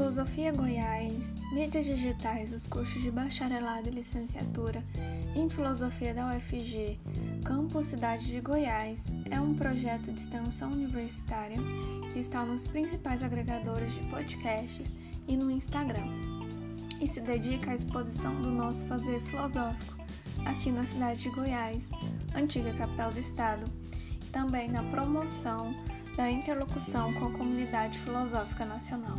Filosofia Goiás, Mídias Digitais, os cursos de bacharelado e licenciatura em Filosofia da UFG, Campus Cidade de Goiás, é um projeto de extensão universitária que está nos principais agregadores de podcasts e no Instagram, e se dedica à exposição do nosso fazer filosófico aqui na cidade de Goiás, antiga capital do estado, e também na promoção da interlocução com a comunidade filosófica nacional.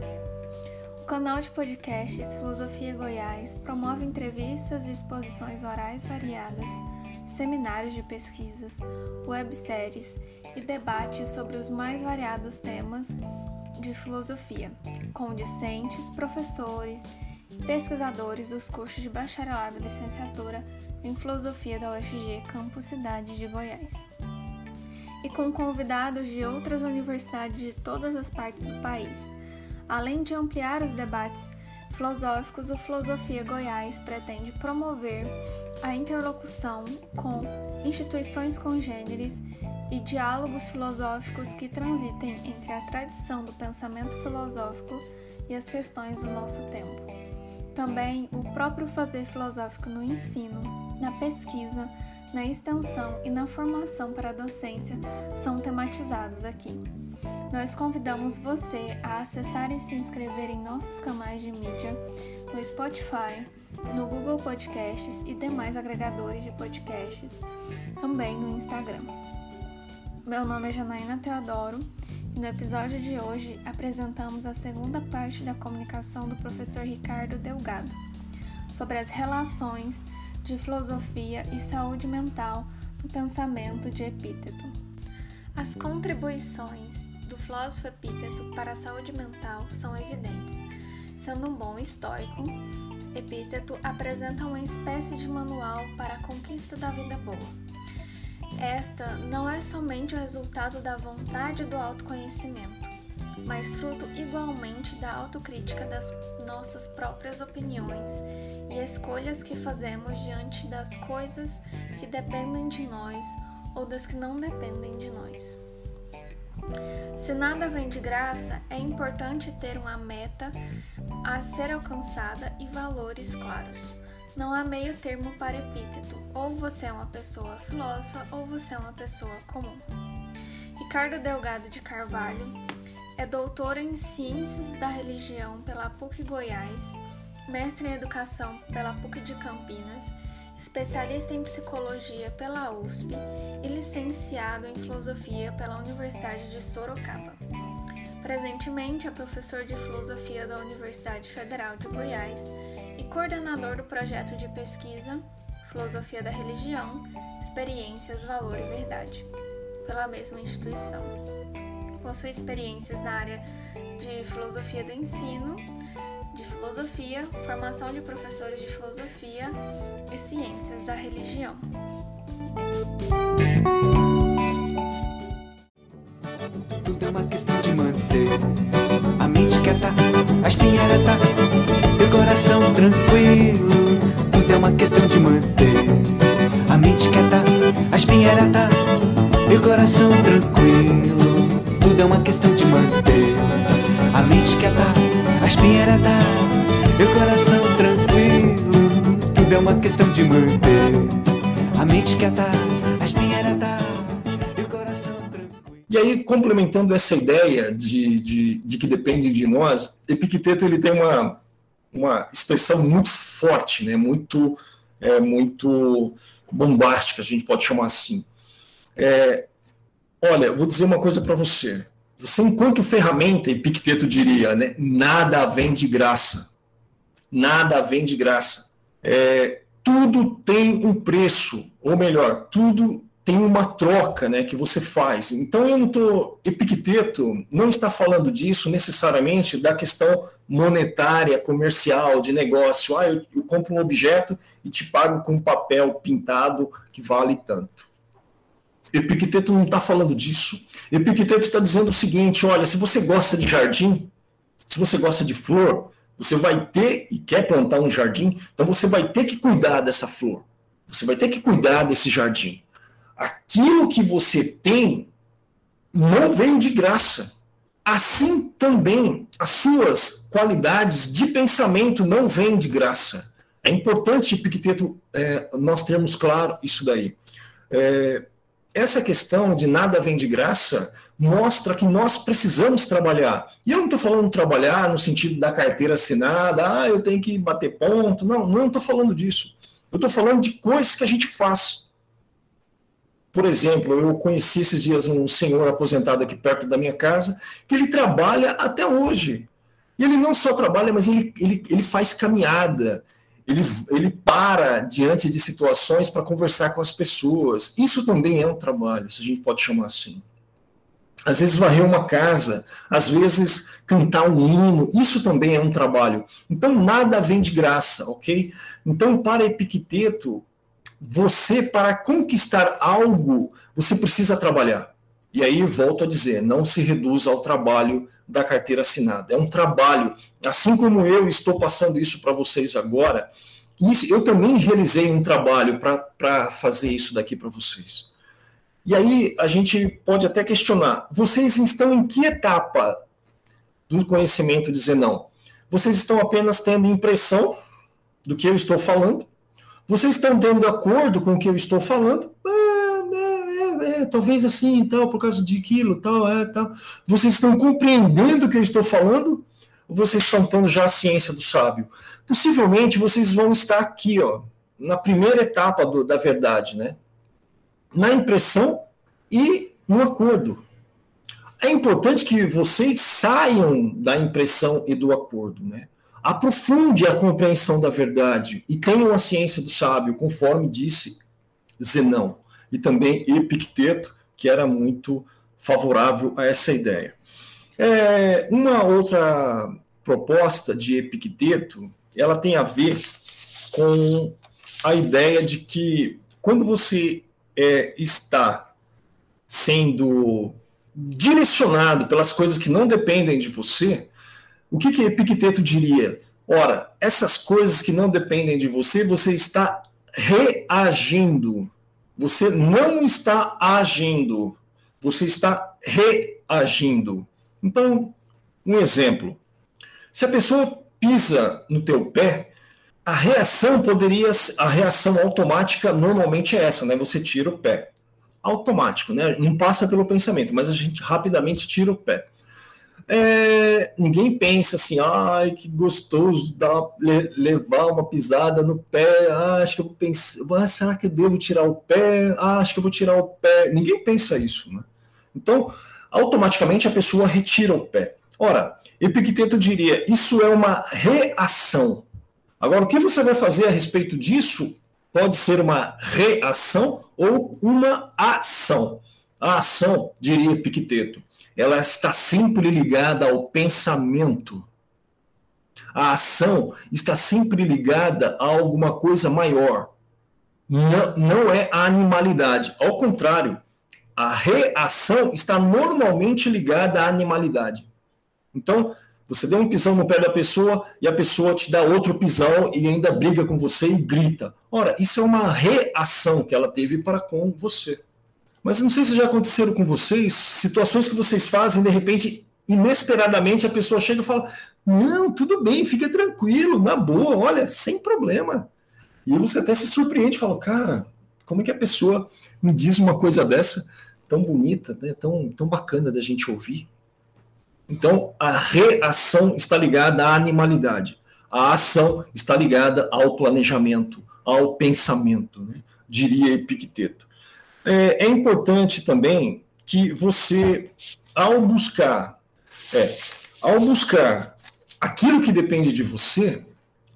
Canal de podcasts Filosofia Goiás promove entrevistas e exposições orais variadas, seminários de pesquisas, webséries e debates sobre os mais variados temas de filosofia, com discentes, professores e pesquisadores dos cursos de bacharelado e licenciatura em filosofia da UFG Campus Cidade de Goiás e com convidados de outras universidades de todas as partes do país. Além de ampliar os debates filosóficos, o Filosofia Goiás pretende promover a interlocução com instituições congêneres e diálogos filosóficos que transitem entre a tradição do pensamento filosófico e as questões do nosso tempo. Também o próprio fazer filosófico no ensino, na pesquisa, na extensão e na formação para a docência são tematizados aqui. Nós convidamos você a acessar e se inscrever em nossos canais de mídia no Spotify, no Google Podcasts e demais agregadores de podcasts, também no Instagram. Meu nome é Janaína Teodoro e no episódio de hoje apresentamos a segunda parte da comunicação do professor Ricardo Delgado sobre as relações de filosofia e saúde mental do pensamento de Epíteto. As contribuições do filósofo Epíteto para a saúde mental são evidentes. Sendo um bom estoico, Epíteto apresenta uma espécie de manual para a conquista da vida boa. Esta não é somente o resultado da vontade do autoconhecimento, mas fruto igualmente da autocrítica das nossas próprias opiniões e escolhas que fazemos diante das coisas que dependem de nós ou das que não dependem de nós. Se nada vem de graça, é importante ter uma meta a ser alcançada e valores claros. Não há meio termo para epíteto, ou você é uma pessoa filósofa ou você é uma pessoa comum. Ricardo Delgado de Carvalho é doutor em Ciências da Religião pela PUC Goiás, mestre em Educação pela PUC de Campinas, especialista em Psicologia pela USP e licenciado em Filosofia pela Universidade de Sorocaba. Presentemente é professor de Filosofia da Universidade Federal de Goiás e coordenador do projeto de pesquisa Filosofia da Religião, Experiências, Valor e Verdade, pela mesma instituição possui experiências na área de filosofia do ensino, de filosofia, formação de professores de filosofia e ciências da religião. Tudo é uma questão de manter a mente quieta, a espinha reta, teu coração tranquilo. Tudo é uma questão de manter a mente quieta, a espinha reta, teu coração tranquilo tudo é uma questão de manter a mente quieta, a espinheira dá, o coração tranquilo. Tudo é uma questão de manter a mente quieta, a espinheira dá, o coração tranquilo. E aí, complementando essa ideia de, de, de que depende de nós, Epicteto ele tem uma, uma expressão muito forte, né? muito, é, muito bombástica, a gente pode chamar assim. É, olha, vou dizer uma coisa para você. Você, enquanto ferramenta, Epicteto diria, né, nada vem de graça. Nada vem de graça. É, tudo tem um preço, ou melhor, tudo tem uma troca né, que você faz. Então, eu não estou. Epicteto não está falando disso necessariamente da questão monetária, comercial, de negócio. Ah, eu, eu compro um objeto e te pago com um papel pintado que vale tanto. Epicteto não está falando disso. Epicteto está dizendo o seguinte: olha, se você gosta de jardim, se você gosta de flor, você vai ter e quer plantar um jardim, então você vai ter que cuidar dessa flor. Você vai ter que cuidar desse jardim. Aquilo que você tem não vem de graça. assim também as suas qualidades de pensamento não vêm de graça. É importante, Epicteto, é, nós termos claro isso daí. É, essa questão de nada vem de graça mostra que nós precisamos trabalhar. E eu não estou falando trabalhar no sentido da carteira assinada, ah, eu tenho que bater ponto. Não, não estou falando disso. Eu estou falando de coisas que a gente faz. Por exemplo, eu conheci esses dias um senhor aposentado aqui perto da minha casa, que ele trabalha até hoje. E ele não só trabalha, mas ele, ele, ele faz caminhada, ele, ele para diante de situações para conversar com as pessoas. Isso também é um trabalho, se a gente pode chamar assim. Às vezes varrer uma casa, às vezes cantar um hino, isso também é um trabalho. Então nada vem de graça, ok? Então para Epicteto, você, para conquistar algo, você precisa trabalhar. E aí, volto a dizer, não se reduz ao trabalho da carteira assinada. É um trabalho, assim como eu estou passando isso para vocês agora, isso, eu também realizei um trabalho para fazer isso daqui para vocês. E aí, a gente pode até questionar: vocês estão em que etapa do conhecimento dizer não? Vocês estão apenas tendo impressão do que eu estou falando? Vocês estão tendo acordo com o que eu estou falando? Ah, é, talvez assim, tal, por causa de aquilo, tal, é, tal. Vocês estão compreendendo o que eu estou falando? Ou vocês estão tendo já a ciência do sábio? Possivelmente vocês vão estar aqui, ó, na primeira etapa do, da verdade, né? Na impressão e no acordo. É importante que vocês saiam da impressão e do acordo, né? Aprofunde a compreensão da verdade e tenham a ciência do sábio, conforme disse Zenão, e também Epicteto, que era muito favorável a essa ideia. É, uma outra proposta de Epicteto, ela tem a ver com a ideia de que quando você é, está sendo direcionado pelas coisas que não dependem de você, o que, que Epicteto diria? Ora, essas coisas que não dependem de você, você está reagindo. Você não está agindo. Você está reagindo. Então, um exemplo. Se a pessoa pisa no teu pé, a reação poderia a reação automática normalmente é essa, né? Você tira o pé. Automático, né? Não passa pelo pensamento, mas a gente rapidamente tira o pé é, ninguém pensa assim, ai, que gostoso dar, levar uma pisada no pé, ah, acho que eu vou pensar, ah, será que eu devo tirar o pé? Ah, acho que eu vou tirar o pé. Ninguém pensa isso, né? Então, automaticamente a pessoa retira o pé. Ora, Epicteto diria, isso é uma reação. Agora, o que você vai fazer a respeito disso pode ser uma reação ou uma ação. A ação, diria Epicteto, ela está sempre ligada ao pensamento. A ação está sempre ligada a alguma coisa maior. Não, não é a animalidade. Ao contrário, a reação está normalmente ligada à animalidade. Então, você deu um pisão no pé da pessoa e a pessoa te dá outro pisão e ainda briga com você e grita. Ora, isso é uma reação que ela teve para com você. Mas não sei se já aconteceram com vocês, situações que vocês fazem, de repente, inesperadamente, a pessoa chega e fala: Não, tudo bem, fica tranquilo, na boa, olha, sem problema. E você até se surpreende, fala: Cara, como é que a pessoa me diz uma coisa dessa, tão bonita, né, tão, tão bacana da gente ouvir? Então, a reação está ligada à animalidade, a ação está ligada ao planejamento, ao pensamento, né? diria Epicteto. É, é importante também que você, ao buscar, é, ao buscar aquilo que depende de você,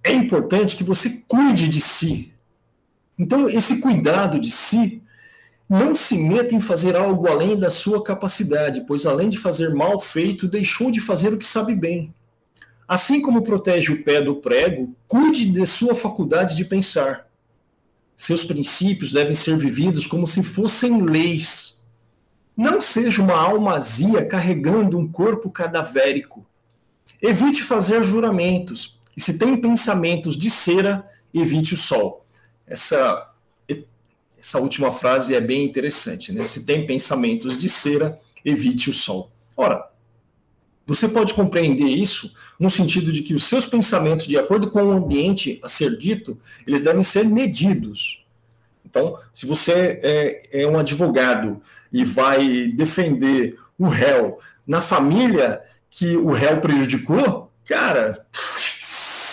é importante que você cuide de si. Então, esse cuidado de si não se meta em fazer algo além da sua capacidade, pois além de fazer mal feito, deixou de fazer o que sabe bem. Assim como protege o pé do prego, cuide de sua faculdade de pensar. Seus princípios devem ser vividos como se fossem leis. Não seja uma almazia carregando um corpo cadavérico. Evite fazer juramentos. E se tem pensamentos de cera, evite o sol. Essa, essa última frase é bem interessante. Né? Se tem pensamentos de cera, evite o sol. Ora, Você pode compreender isso no sentido de que os seus pensamentos, de acordo com o ambiente a ser dito, eles devem ser medidos. Então, se você é, é um advogado e vai defender o réu na família que o réu prejudicou, cara,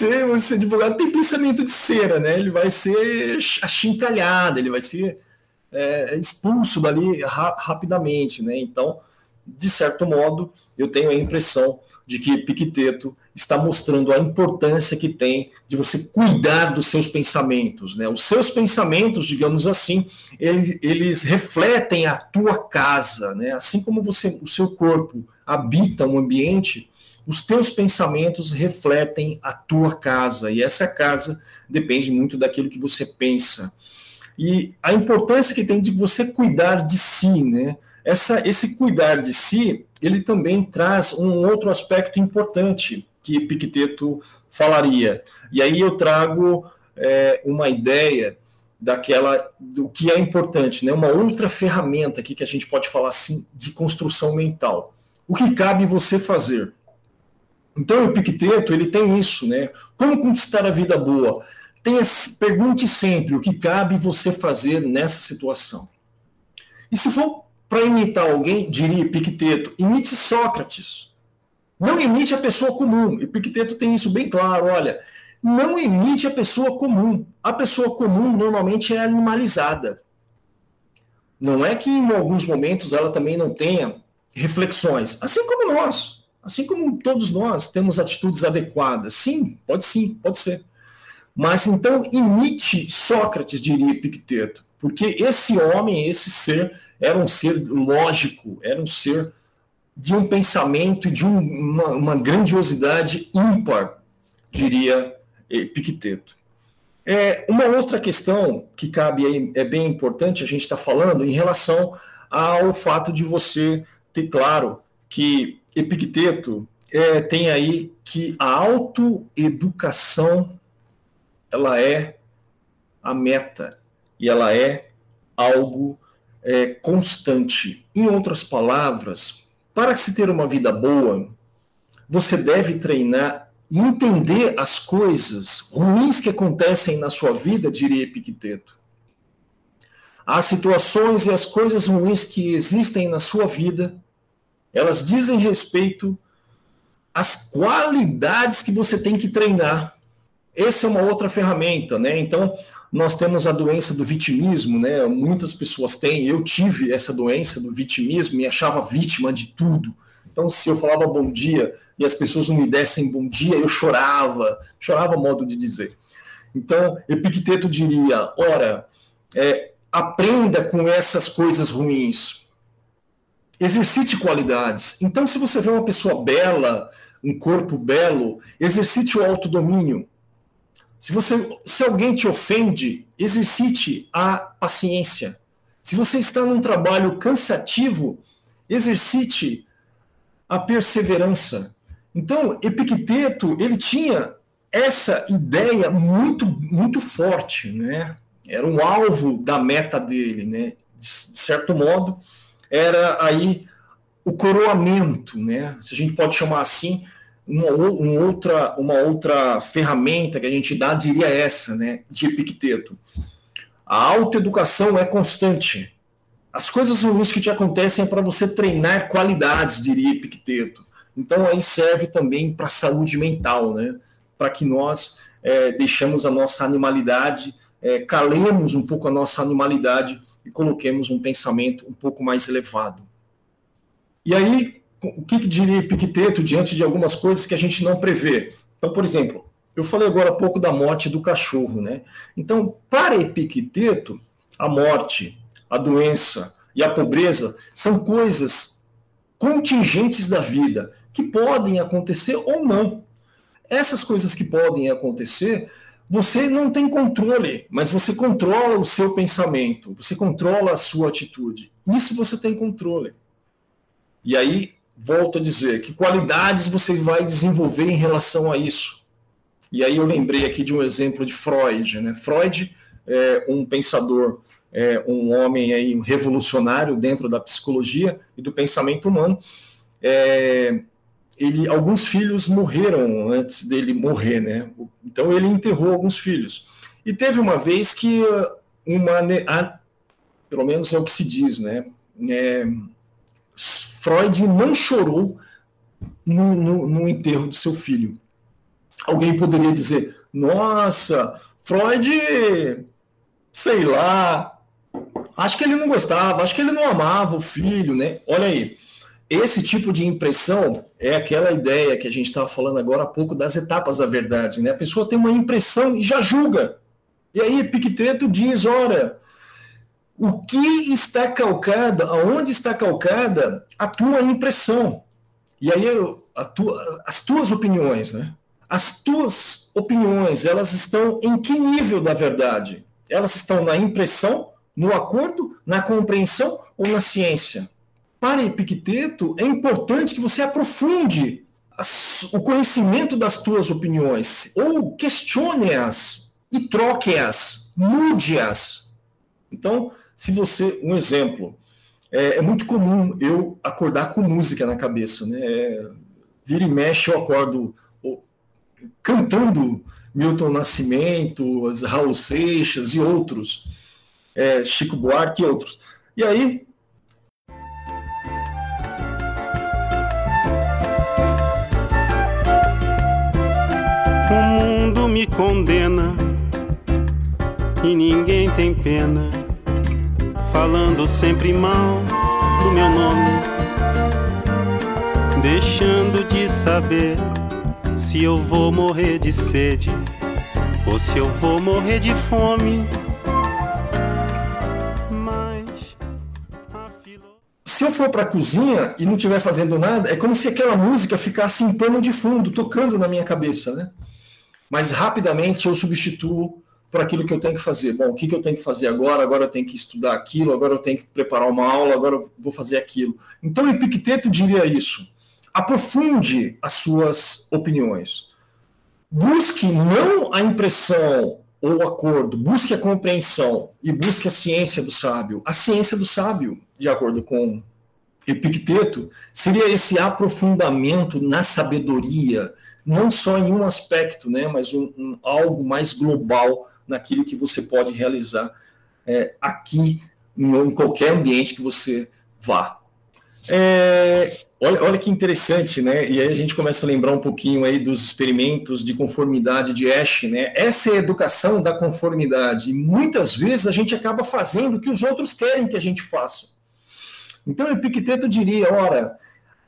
você, esse advogado tem pensamento de cera, né? Ele vai ser achincalhado, ele vai ser é, expulso dali ra rapidamente, né? Então, de certo modo, eu tenho a impressão de que Epicteto está mostrando a importância que tem de você cuidar dos seus pensamentos. Né? Os seus pensamentos, digamos assim, eles, eles refletem a tua casa. Né? Assim como você, o seu corpo habita um ambiente, os teus pensamentos refletem a tua casa. E essa casa depende muito daquilo que você pensa. E a importância que tem de você cuidar de si, né? Essa, esse cuidar de si, ele também traz um outro aspecto importante que Epicteto falaria. E aí eu trago é, uma ideia daquela do que é importante, né? Uma outra ferramenta aqui que a gente pode falar assim de construção mental. O que cabe você fazer? Então, o Epicteto ele tem isso, né? Como conquistar a vida boa? Tenha, pergunte sempre o que cabe você fazer nessa situação. E se for para imitar alguém, diria Epicteto, imite Sócrates. Não imite a pessoa comum. Epicteto tem isso bem claro. Olha, não imite a pessoa comum. A pessoa comum normalmente é animalizada. Não é que em alguns momentos ela também não tenha reflexões, assim como nós, assim como todos nós temos atitudes adequadas. Sim, pode sim, pode ser. Mas então imite Sócrates, diria Epicteto, porque esse homem, esse ser, era um ser lógico, era um ser de um pensamento e de um, uma, uma, grandiosidade ímpar, diria Epicteto. É, uma outra questão que cabe aí, é bem importante a gente estar tá falando em relação ao fato de você ter claro que Epicteto é, tem aí que a autoeducação ela é a meta e ela é algo é, constante. Em outras palavras, para se ter uma vida boa, você deve treinar e entender as coisas ruins que acontecem na sua vida, diria Epicteto. As situações e as coisas ruins que existem na sua vida, elas dizem respeito às qualidades que você tem que treinar. Essa é uma outra ferramenta, né? Então, nós temos a doença do vitimismo, né? Muitas pessoas têm. Eu tive essa doença do vitimismo e achava vítima de tudo. Então, se eu falava bom dia e as pessoas não me dessem bom dia, eu chorava. Chorava modo de dizer. Então, Epicteto diria: ora, é, aprenda com essas coisas ruins. Exercite qualidades. Então, se você vê uma pessoa bela, um corpo belo, exercite o autodomínio. Se, você, se alguém te ofende, exercite a paciência. Se você está num trabalho cansativo, exercite a perseverança. Então, Epicteto, ele tinha essa ideia muito muito forte, né? Era um alvo da meta dele, né? De certo modo, era aí o coroamento, né? Se a gente pode chamar assim, uma, uma, outra, uma outra ferramenta que a gente dá, diria essa, né, de Epicteto. A autoeducação é constante. As coisas ruins que te acontecem é para você treinar qualidades, diria Epicteto. Então aí serve também para a saúde mental, né? Para que nós é, deixamos a nossa animalidade, é, calemos um pouco a nossa animalidade e coloquemos um pensamento um pouco mais elevado. E aí, o que, que diria Epicteto diante de algumas coisas que a gente não prevê? Então, por exemplo, eu falei agora há pouco da morte do cachorro, né? Então, para Epicteto, a morte, a doença e a pobreza são coisas contingentes da vida que podem acontecer ou não. Essas coisas que podem acontecer, você não tem controle, mas você controla o seu pensamento, você controla a sua atitude. Isso você tem controle. E aí volto a dizer, que qualidades você vai desenvolver em relação a isso? E aí eu lembrei aqui de um exemplo de Freud. Né? Freud é um pensador, é um homem aí, um revolucionário dentro da psicologia e do pensamento humano. É, ele, alguns filhos morreram antes dele morrer, né? Então ele enterrou alguns filhos. E teve uma vez que uma, a, pelo menos é o que se diz, né? É, Freud não chorou no, no, no enterro do seu filho. Alguém poderia dizer: Nossa, Freud, sei lá, acho que ele não gostava, acho que ele não amava o filho, né? Olha aí. Esse tipo de impressão é aquela ideia que a gente estava falando agora há pouco das etapas da verdade, né? A pessoa tem uma impressão e já julga. E aí Epicteto diz, ora, o que está calcada, aonde está calcada a tua impressão? E aí tua, as tuas opiniões, né? As tuas opiniões, elas estão em que nível da verdade? Elas estão na impressão, no acordo, na compreensão ou na ciência? Para Epicteto, é importante que você aprofunde as, o conhecimento das tuas opiniões, ou questione-as e troque-as, mude-as. Então, se você, um exemplo, é, é, muito comum eu acordar com música na cabeça, né? É, vira e mexe eu acordo cantando Milton Nascimento, Raul Seixas e outros, é, Chico Buarque e outros. E aí. O mundo me condena e ninguém tem pena, falando sempre mal do meu nome, deixando de saber se eu vou morrer de sede ou se eu vou morrer de fome. Mas se eu for para a cozinha e não estiver fazendo nada, é como se aquela música ficasse em pano de fundo, tocando na minha cabeça, né? Mas rapidamente eu substituo por aquilo que eu tenho que fazer. Bom, o que, que eu tenho que fazer agora? Agora eu tenho que estudar aquilo, agora eu tenho que preparar uma aula, agora eu vou fazer aquilo. Então, Epicteto diria isso aprofunde as suas opiniões. Busque não a impressão ou o acordo, busque a compreensão e busque a ciência do sábio. A ciência do sábio, de acordo com Epicteto, seria esse aprofundamento na sabedoria, não só em um aspecto, né, mas um, um algo mais global naquilo que você pode realizar é, aqui em, em qualquer ambiente que você vá. É, olha, olha que interessante, né? E aí a gente começa a lembrar um pouquinho aí dos experimentos de conformidade de Ash, né? Essa é a educação da conformidade. Muitas vezes a gente acaba fazendo o que os outros querem que a gente faça. Então, Epicteto diria: ora,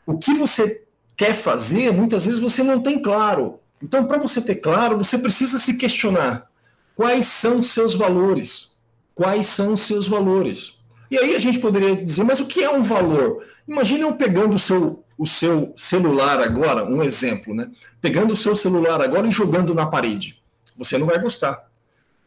o que você quer fazer, muitas vezes você não tem claro. Então, para você ter claro, você precisa se questionar: quais são seus valores? Quais são seus valores? E aí a gente poderia dizer, mas o que é um valor? Imagine eu pegando o seu, o seu celular agora, um exemplo, né? Pegando o seu celular agora e jogando na parede. Você não vai gostar.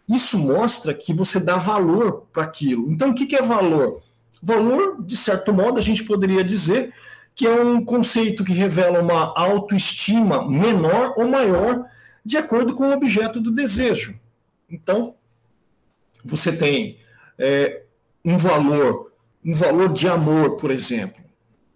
Isso mostra que você dá valor para aquilo. Então, o que é valor? Valor, de certo modo, a gente poderia dizer que é um conceito que revela uma autoestima menor ou maior de acordo com o objeto do desejo. Então, você tem é, um valor, um valor de amor, por exemplo.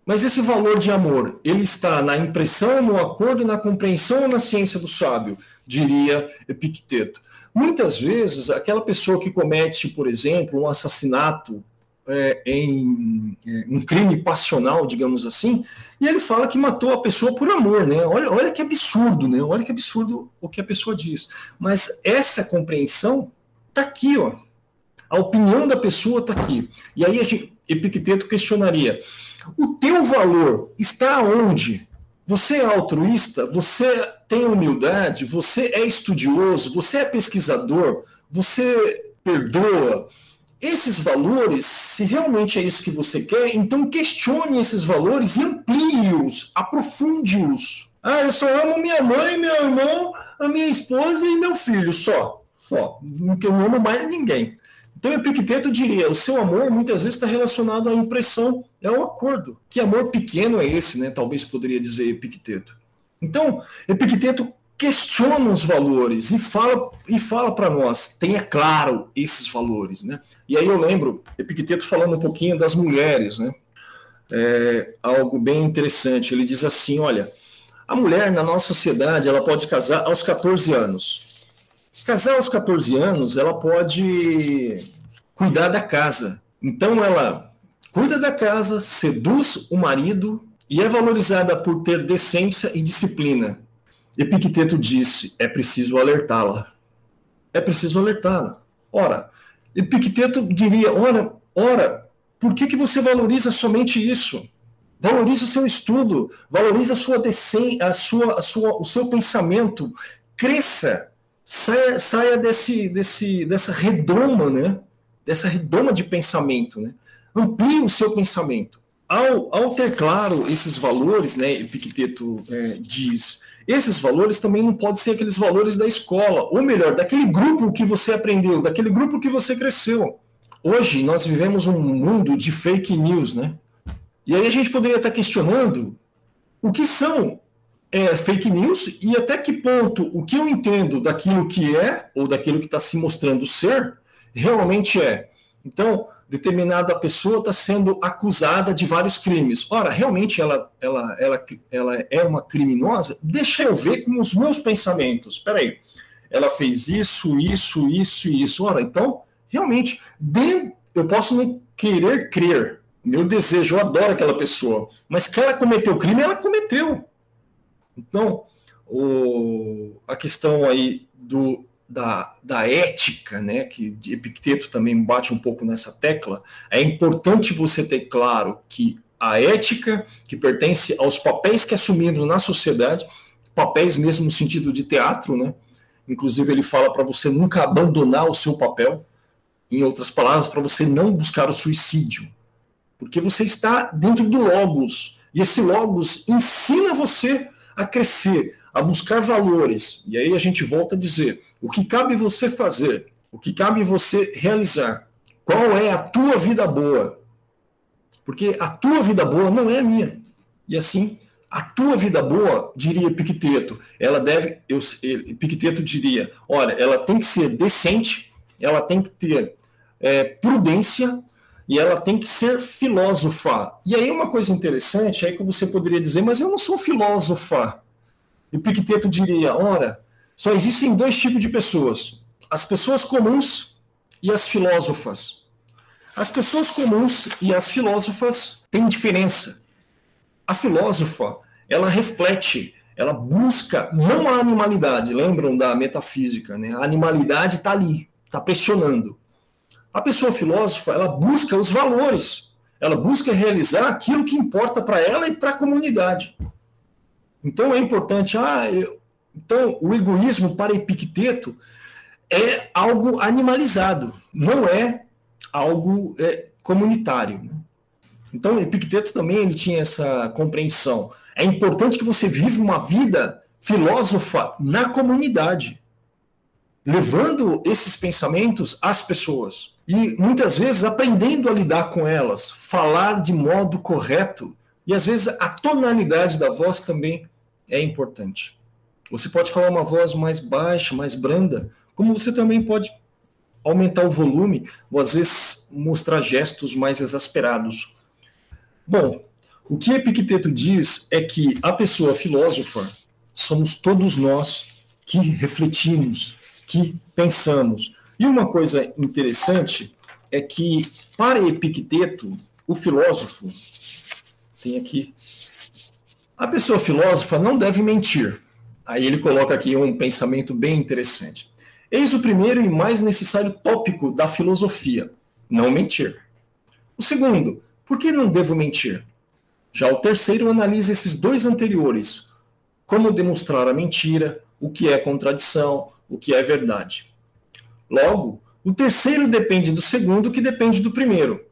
Mas esse valor de amor, ele está na impressão, no acordo, na compreensão ou na ciência do sábio, diria Epicteto. Muitas vezes, aquela pessoa que comete, por exemplo, um assassinato é, em é, um crime passional, digamos assim, e ele fala que matou a pessoa por amor, né? Olha, olha que absurdo, né? Olha que absurdo o que a pessoa diz. Mas essa compreensão está aqui, ó. A opinião da pessoa está aqui. E aí a gente, Epicteto questionaria: o teu valor está onde? Você é altruísta? Você tem humildade? Você é estudioso? Você é pesquisador? Você perdoa? Esses valores, se realmente é isso que você quer, então questione esses valores e amplie-os, aprofunde-os. Ah, eu só amo minha mãe, meu irmão, a minha esposa e meu filho, só. Só. Não amo mais ninguém. Então, Epicteto diria: o seu amor muitas vezes está relacionado à impressão, é o acordo. Que amor pequeno é esse, né? Talvez poderia dizer Epicteto. Então, Epicteto questiona os valores e fala e fala para nós, tenha claro esses valores, né? E aí eu lembro Epicteto falando um pouquinho das mulheres, né? É, algo bem interessante. Ele diz assim, olha, A mulher, na nossa sociedade, ela pode casar aos 14 anos. Casar aos 14 anos, ela pode cuidar da casa. Então, ela cuida da casa, seduz o marido e é valorizada por ter decência e disciplina. Epicteto disse: é preciso alertá-la. É preciso alertá-la. Ora, Epicteto diria: ora, ora, por que, que você valoriza somente isso? Valorize o seu estudo, valorize a sua decência, a sua, a sua, o seu pensamento, cresça, saia, saia desse, desse, dessa redoma, né? Dessa redoma de pensamento, né? Amplie o seu pensamento. Ao, ao ter claro esses valores, né? Epicteto é, diz, esses valores também não podem ser aqueles valores da escola, ou melhor, daquele grupo que você aprendeu, daquele grupo que você cresceu. Hoje nós vivemos um mundo de fake news, né? E aí a gente poderia estar questionando o que são é, fake news e até que ponto o que eu entendo daquilo que é ou daquilo que está se mostrando ser realmente é. Então, determinada pessoa está sendo acusada de vários crimes. Ora, realmente ela, ela, ela, ela é uma criminosa? Deixa eu ver com os meus pensamentos. Espera aí. Ela fez isso, isso, isso e isso. Ora, então, realmente, eu posso não querer crer, meu desejo, eu adoro aquela pessoa, mas que ela cometeu crime, ela cometeu. Então, o, a questão aí do, da, da ética, né, que Epicteto também bate um pouco nessa tecla, é importante você ter claro que a ética, que pertence aos papéis que assumimos na sociedade, papéis mesmo no sentido de teatro, né? Inclusive ele fala para você nunca abandonar o seu papel, em outras palavras, para você não buscar o suicídio. Porque você está dentro do Logos. E esse Logos ensina você a crescer, a buscar valores. E aí a gente volta a dizer: o que cabe você fazer? O que cabe você realizar? Qual é a tua vida boa? Porque a tua vida boa não é a minha. E assim, a tua vida boa, diria Epicteto, ela deve, eu, Epicteto diria, olha, ela tem que ser decente, ela tem que ter é, prudência, e ela tem que ser filósofa. E aí uma coisa interessante é que você poderia dizer, mas eu não sou filósofa. E Picteto diria, ora, só existem dois tipos de pessoas: as pessoas comuns e as filósofas. As pessoas comuns e as filósofas têm diferença. A filósofa, ela reflete, ela busca não a animalidade, lembram da metafísica, né? A animalidade está ali, está pressionando. A pessoa filósofa, ela busca os valores, ela busca realizar aquilo que importa para ela e para a comunidade. Então é importante, ah, eu, então o egoísmo para Epicteto é algo animalizado, não é algo é, comunitário. Né? Então Epicteto também ele tinha essa compreensão. É importante que você viva uma vida filósofa na comunidade, levando esses pensamentos às pessoas e muitas vezes aprendendo a lidar com elas, falar de modo correto. E às vezes a tonalidade da voz também é importante. Você pode falar uma voz mais baixa, mais branda, como você também pode aumentar o volume, ou às vezes mostrar gestos mais exasperados. Bom, o que Epicteto diz é que a pessoa filósofa somos todos nós que refletimos, que pensamos, e uma coisa interessante é que, para Epicteto, o filósofo, tem aqui, a pessoa filósofa não deve mentir. Aí ele coloca aqui um pensamento bem interessante. Eis o primeiro e mais necessário tópico da filosofia: não mentir. O segundo, por que não devo mentir? Já o terceiro analisa esses dois anteriores: como demonstrar a mentira, o que é contradição, o que é verdade. Logo, o terceiro depende do segundo, que depende do primeiro.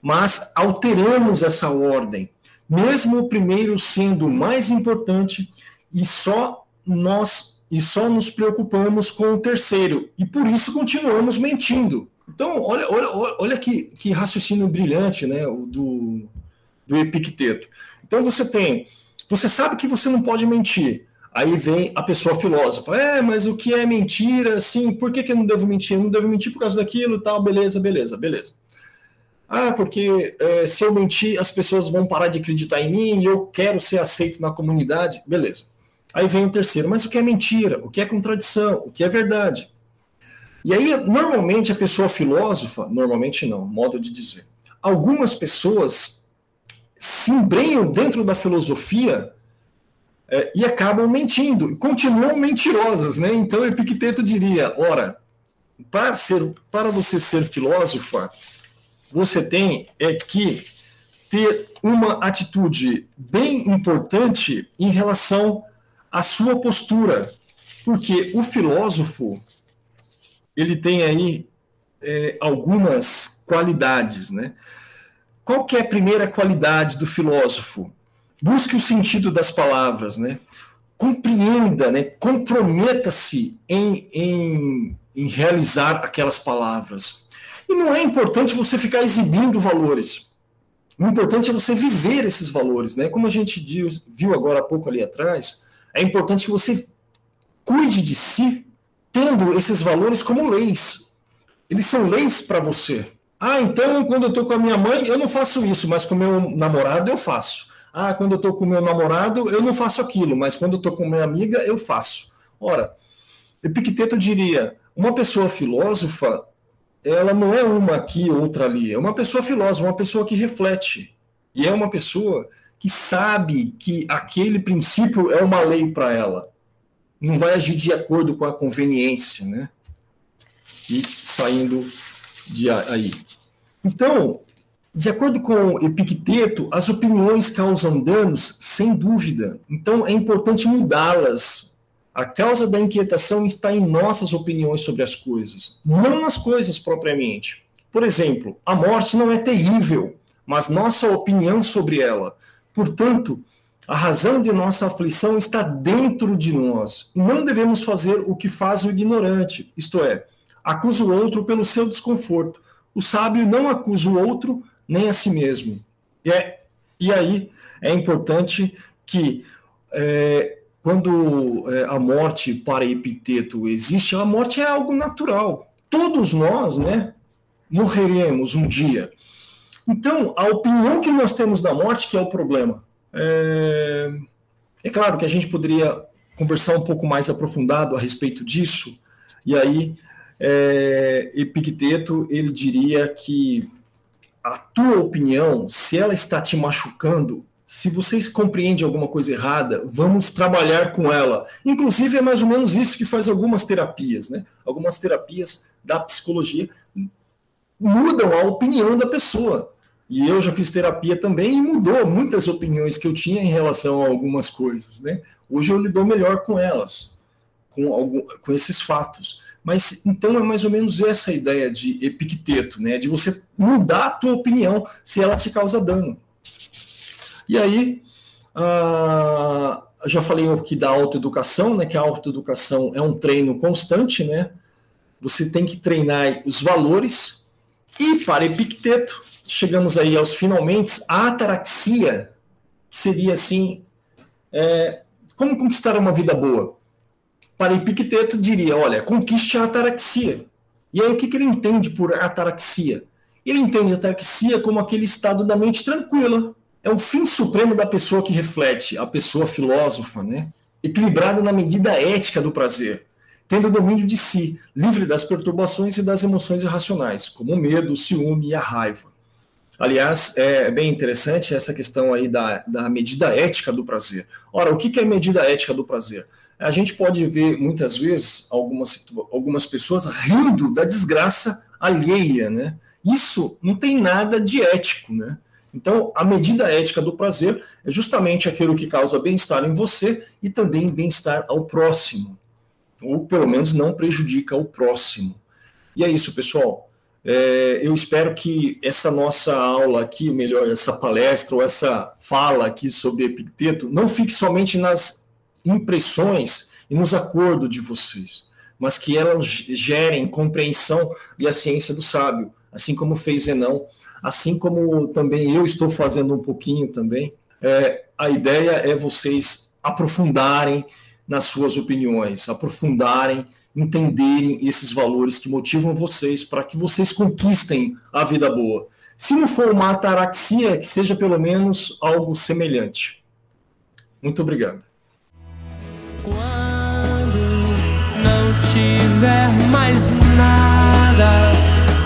Mas alteramos essa ordem, mesmo o primeiro sendo mais importante, e só nós e só nos preocupamos com o terceiro, e por isso continuamos mentindo. Então, olha, olha, olha que, que raciocínio brilhante né, do, do Epicteto. Então você tem, você sabe que você não pode mentir, Aí vem a pessoa filósofa, é, mas o que é mentira, assim, por que, que eu não devo mentir? Eu não devo mentir por causa daquilo, tal, beleza, beleza, beleza. Ah, porque é, se eu mentir, as pessoas vão parar de acreditar em mim e eu quero ser aceito na comunidade, beleza. Aí vem o terceiro, mas o que é mentira? O que é contradição? O que é verdade? E aí, normalmente, a pessoa filósofa, normalmente não, modo de dizer, algumas pessoas se embrenham dentro da filosofia é, e acabam mentindo, e continuam mentirosas, né? Então, Epicteto diria, ora, para, ser, para você ser filósofa, você tem é que ter uma atitude bem importante em relação à sua postura, porque o filósofo ele tem aí é, algumas qualidades, né? Qual que é a primeira qualidade do filósofo? Busque o sentido das palavras, né? Compreenda, né? Comprometa-se em, em, em realizar aquelas palavras. E não é importante você ficar exibindo valores. O importante é você viver esses valores, né? Como a gente viu agora há pouco ali atrás, é importante que você cuide de si, tendo esses valores como leis. Eles são leis para você. Ah, então quando eu estou com a minha mãe, eu não faço isso, mas com o meu namorado eu faço. Ah, quando eu estou com o meu namorado, eu não faço aquilo, mas quando eu estou com minha amiga, eu faço. Ora, Epicteto diria: uma pessoa filósofa ela não é uma aqui, outra ali. É uma pessoa filósofa, uma pessoa que reflete. E é uma pessoa que sabe que aquele princípio é uma lei para ela. Não vai agir de acordo com a conveniência, né? E saindo de aí. Então, de acordo com Epicteto, as opiniões causam danos sem dúvida. Então, é importante mudá-las a causa da inquietação está em nossas opiniões sobre as coisas, não nas coisas propriamente. Por exemplo, a morte não é terrível, mas nossa opinião sobre ela. Portanto, a razão de nossa aflição está dentro de nós. E não devemos fazer o que faz o ignorante, isto é, acusa o outro pelo seu desconforto. O sábio não acusa o outro nem a si mesmo. E, é, e aí é importante que é, quando é, a morte para Epiteto existe, a morte é algo natural. Todos nós, né, morreremos um dia. Então, a opinião que nós temos da morte que é o problema. É, é claro que a gente poderia conversar um pouco mais aprofundado a respeito disso, e aí é, Epicteto ele diria que a tua opinião, se ela está te machucando, se vocês compreendem alguma coisa errada, vamos trabalhar com ela. Inclusive, é mais ou menos isso que faz algumas terapias, né? Algumas terapias da psicologia mudam a opinião da pessoa. E eu já fiz terapia também e mudou muitas opiniões que eu tinha em relação a algumas coisas, né? Hoje eu lido melhor com elas, com, algum, com esses fatos. Mas então é mais ou menos essa a ideia de Epicteto, né? De você mudar a tua opinião se ela te causa dano. E aí, uh, já falei aqui da autoeducação, né, que a autoeducação é um treino constante, né? Você tem que treinar os valores. E para Epicteto, chegamos aí aos finalmente, a ataraxia seria assim, é, como conquistar uma vida boa? Para Epicteto diria, olha, conquiste a ataraxia. E aí o que, que ele entende por ataraxia? Ele entende a ataraxia como aquele estado da mente tranquila, é o fim supremo da pessoa que reflete, a pessoa filósofa, né? equilibrada na medida ética do prazer, tendo domínio de si, livre das perturbações e das emoções irracionais, como o medo, o ciúme e a raiva. Aliás, é bem interessante essa questão aí da, da medida ética do prazer. Ora, o que é medida ética do prazer? A gente pode ver muitas vezes algumas, algumas pessoas rindo da desgraça alheia, né? Isso não tem nada de ético, né? Então, a medida ética do prazer é justamente aquilo que causa bem-estar em você e também bem-estar ao próximo, ou pelo menos não prejudica o próximo. E é isso, pessoal. É, eu espero que essa nossa aula aqui, melhor, essa palestra ou essa fala aqui sobre Epicteto, não fique somente nas impressões e nos acordos de vocês, mas que elas gerem compreensão e a ciência do sábio, assim como fez Zenão assim como também eu estou fazendo um pouquinho também. É, a ideia é vocês aprofundarem nas suas opiniões, aprofundarem, entenderem esses valores que motivam vocês para que vocês conquistem a vida boa. Se não for uma ataraxia, que seja pelo menos algo semelhante. Muito obrigado. tiver mais nada,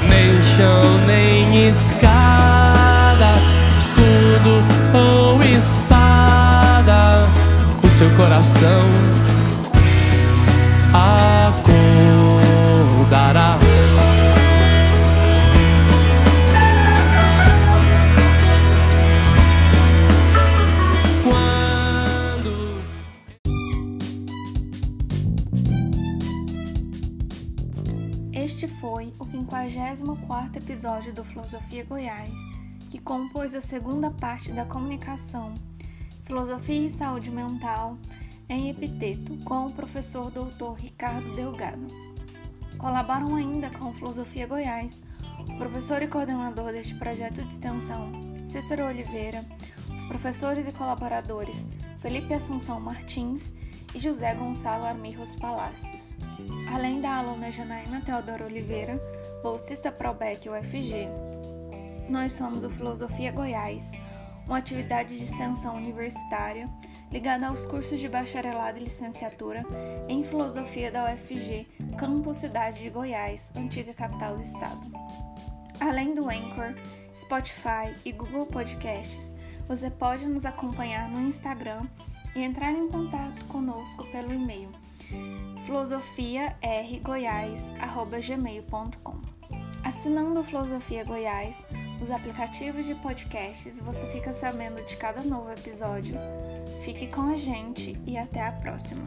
nem chão, nem escada, escudo ou espada, o seu coração acordará. 44º episódio do Filosofia Goiás, que compôs a segunda parte da comunicação Filosofia e Saúde Mental em Epiteto, com o professor doutor Ricardo Delgado. Colaboram ainda com Filosofia Goiás, o professor e coordenador deste projeto de extensão, Cícero Oliveira, os professores e colaboradores Felipe Assunção Martins e José Gonçalo Armirros Palácios além da aluna Janaína Teodoro Oliveira, bolsista Probec UFG, nós somos o Filosofia Goiás, uma atividade de extensão universitária ligada aos cursos de bacharelado e licenciatura em Filosofia da UFG, Campus Cidade de Goiás, antiga capital do estado. Além do Anchor, Spotify e Google Podcasts, você pode nos acompanhar no Instagram e entrar em contato conosco pelo e-mail filosofiargoiás.gmail.com Assinando Filosofia Goiás, nos aplicativos de podcasts você fica sabendo de cada novo episódio. Fique com a gente e até a próxima!